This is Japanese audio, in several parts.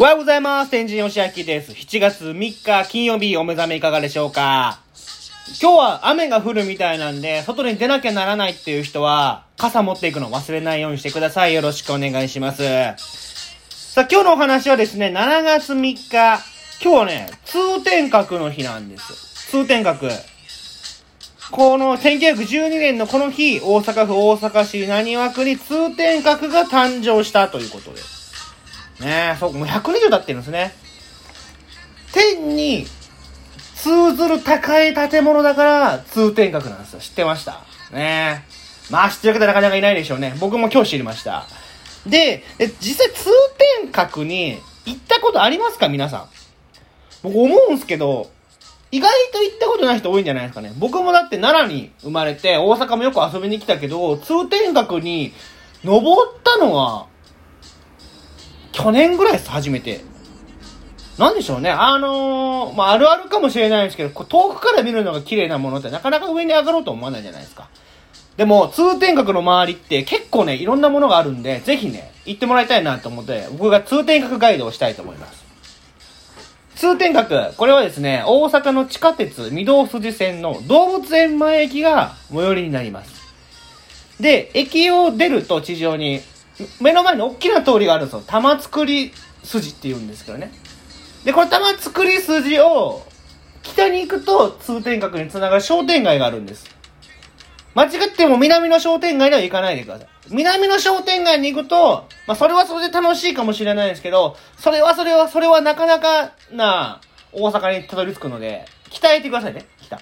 おはようございます。天神よしあきです。7月3日金曜日お目覚めいかがでしょうか？今日は雨が降るみたいなんで、外に出なきゃならないっていう人は、傘持っていくの忘れないようにしてください。よろしくお願いします。さあ、今日のお話はですね、7月3日、今日はね、通天閣の日なんです。通天閣。この1912年のこの日、大阪府大阪市浪速区に通天閣が誕生したということです。ねえ、そう、もう100年以上経ってるんですね。天に通ずる高い建物だから通天閣なんですよ。知ってました？ねえ。まあ知ってる方なかなかいないでしょうね。僕も今日知りました。で、え実際通天閣に行ったことありますか？皆さん。僕思うんすけど、意外と行ったことない人多いんじゃないですかね。僕もだって奈良に生まれて、大阪もよく遊びに来たけど、通天閣に登ったのは、去年ぐらいです、初めて。なんでしょうね。あのー、まあ、あるあるかもしれないんですけど、遠くから見るのが綺麗なものってなかなか上に上がろうと思わないじゃないですか。でも、通天閣の周りって結構ね、いろんなものがあるんで、ぜひね、行ってもらいたいなと思って、僕が通天閣ガイドをしたいと思います。通天閣、これはですね、大阪の地下鉄御堂筋線の動物園前駅が最寄りになります。で、駅を出ると地上に、目の前に大きな通りがあるんですよ。玉造り筋って言うんですけどね。で、これ玉造り筋を北に行くと通天閣につながる商店街があるんです。間違っても南の商店街には行かないでください。南の商店街に行くと、まあそれはそれで楽しいかもしれないですけど、それはそれはそれはなかなかな大阪にたどり着くので、北へ行ってくださいね、北。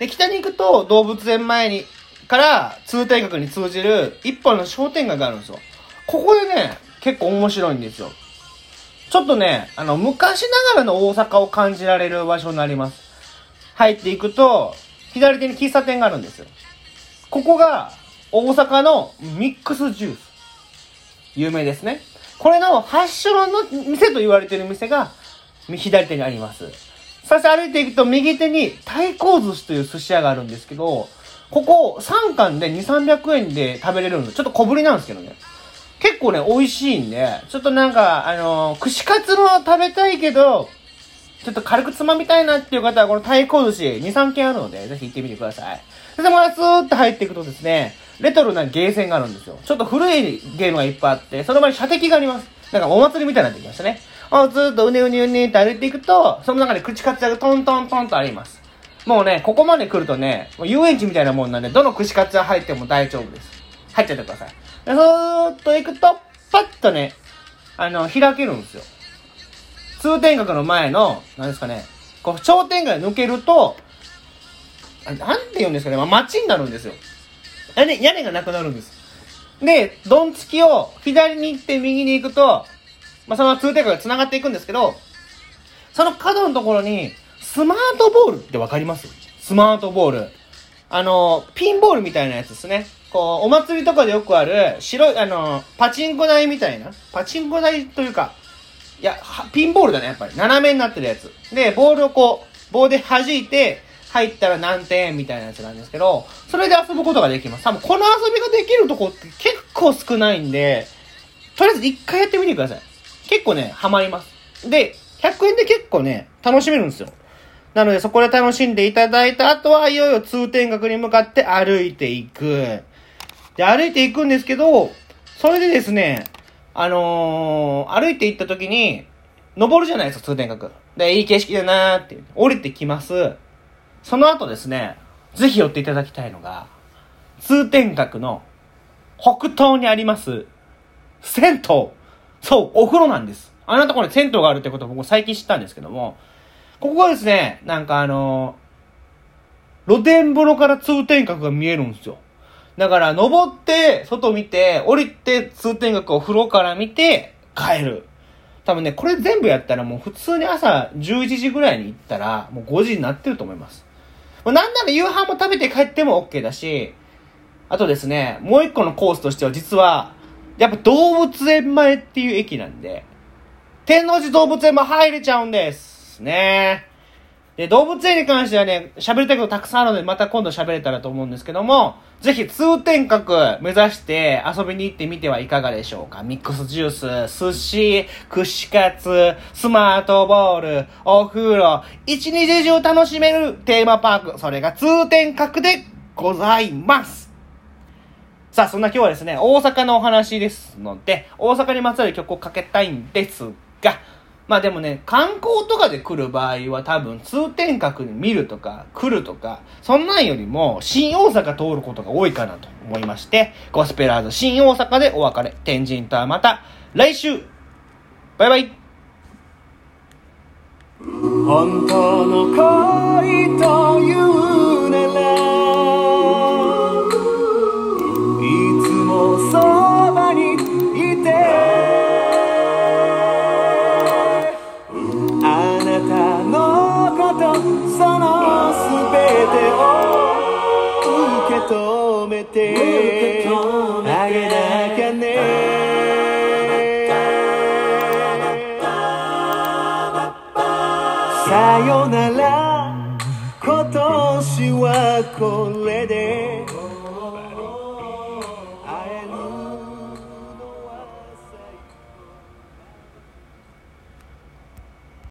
で、北に行くと動物園前に、から通天閣に通じる一本の商店街があるんですよ。ここでね、結構面白いんですよ。ちょっとね、あの、昔ながらの大阪を感じられる場所になります。入っていくと、左手に喫茶店があるんですよ。ここが、大阪のミックスジュース。有名ですね。これの発祥の店と言われている店が、左手にあります。そして歩いていくと右手に太閤寿司という寿司屋があるんですけど、ここ3貫で2、300円で食べれるんです。ちょっと小ぶりなんですけどね。結構ね、美味しいんで、ちょっとなんか、あのー串カツの食べたいけど、ちょっと軽くつまみたいなっていう方は、この太鼓寿司2、3軒あるので、ぜひ行ってみてください。それで、またスーッと入っていくとですね、レトロなゲーセンがあるんですよ。ちょっと古いゲームがいっぱいあって、その前に射的があります。なんかお祭りみたいになってきましたね。あずーっとうねうねうねって歩いていくと、その中で口カツがトントントンとあります。もうね、ここまで来るとね、遊園地みたいなもんなんで、どの串カツ屋入っても大丈夫です。入っちゃってください。で、そーっと行くと、パッとね、あの、開けるんですよ。通天閣の前の、なんですかね、こう、商店街抜けると、あなんて言うんですかね、まあ、街になるんですよ。屋根、屋根がなくなるんです。で、ドンつきを左に行って右に行くと、まあ、その通天閣が繋がっていくんですけど、その角のところに、スマートボールってわかります？スマートボール。あの、ピンボールみたいなやつですね。こう、お祭りとかでよくある、白い、あの、パチンコ台みたいな。パチンコ台というか、いや、ピンボールだね、やっぱり。斜めになってるやつ。で、ボールをこう、棒で弾いて、入ったら何点みたいなやつなんですけど、それで遊ぶことができます。多分この遊びができるとこって結構少ないんで、とりあえず一回やってみてください。結構ね、ハマります。で、100円で結構ね、楽しめるんですよ。なのでそこで楽しんでいただいた後は、いよいよ通天閣に向かって歩いていく。で、歩いていくんですけど、それでですね、あのー、歩いていった時に、登るじゃないですか、通天閣。で、いい景色だなーって。降りてきます。その後ですね、ぜひ寄っていただきたいのが、通天閣の北東にあります、銭湯。そう、お風呂なんです。あなたこれ銭湯があるってことを僕最近知ったんですけども、ここはですね、なんかあのー露天風呂から通天閣が見えるんですよ。だから、登って、外見て、降りて、通天閣を風呂から見て、帰る。多分ね、これ全部やったらもう普通に朝11時ぐらいに行ったら、もう5時になってると思います。もうなんなら夕飯も食べて帰っても OK だし、あとですね、もう一個のコースとしては実は、やっぱ動物園前っていう駅なんで、天王寺動物園も入れちゃうんです。ねで、動物園に関してはね、喋りたいことたくさんあるので、また今度喋れたらと思うんですけども、ぜひ通天閣目指して遊びに行ってみてはいかがでしょうか。ミックスジュース、寿司、串カツ、スマートボール、お風呂、一日中楽しめるテーマパーク、それが通天閣でございます。さあ、そんな今日はですね、大阪のお話ですので、大阪にまつわる曲をかけたいんですが、まあでもね、観光とかで来る場合は多分通天閣に見るとか来るとか、そんなんよりも新大阪通ることが多いかなと思いまして、ゴスペラーズ新大阪でお別れ。天神とはまた来週。バイバイ。本当の恋という止めてあげなきゃね。さよなら。今年はこれで。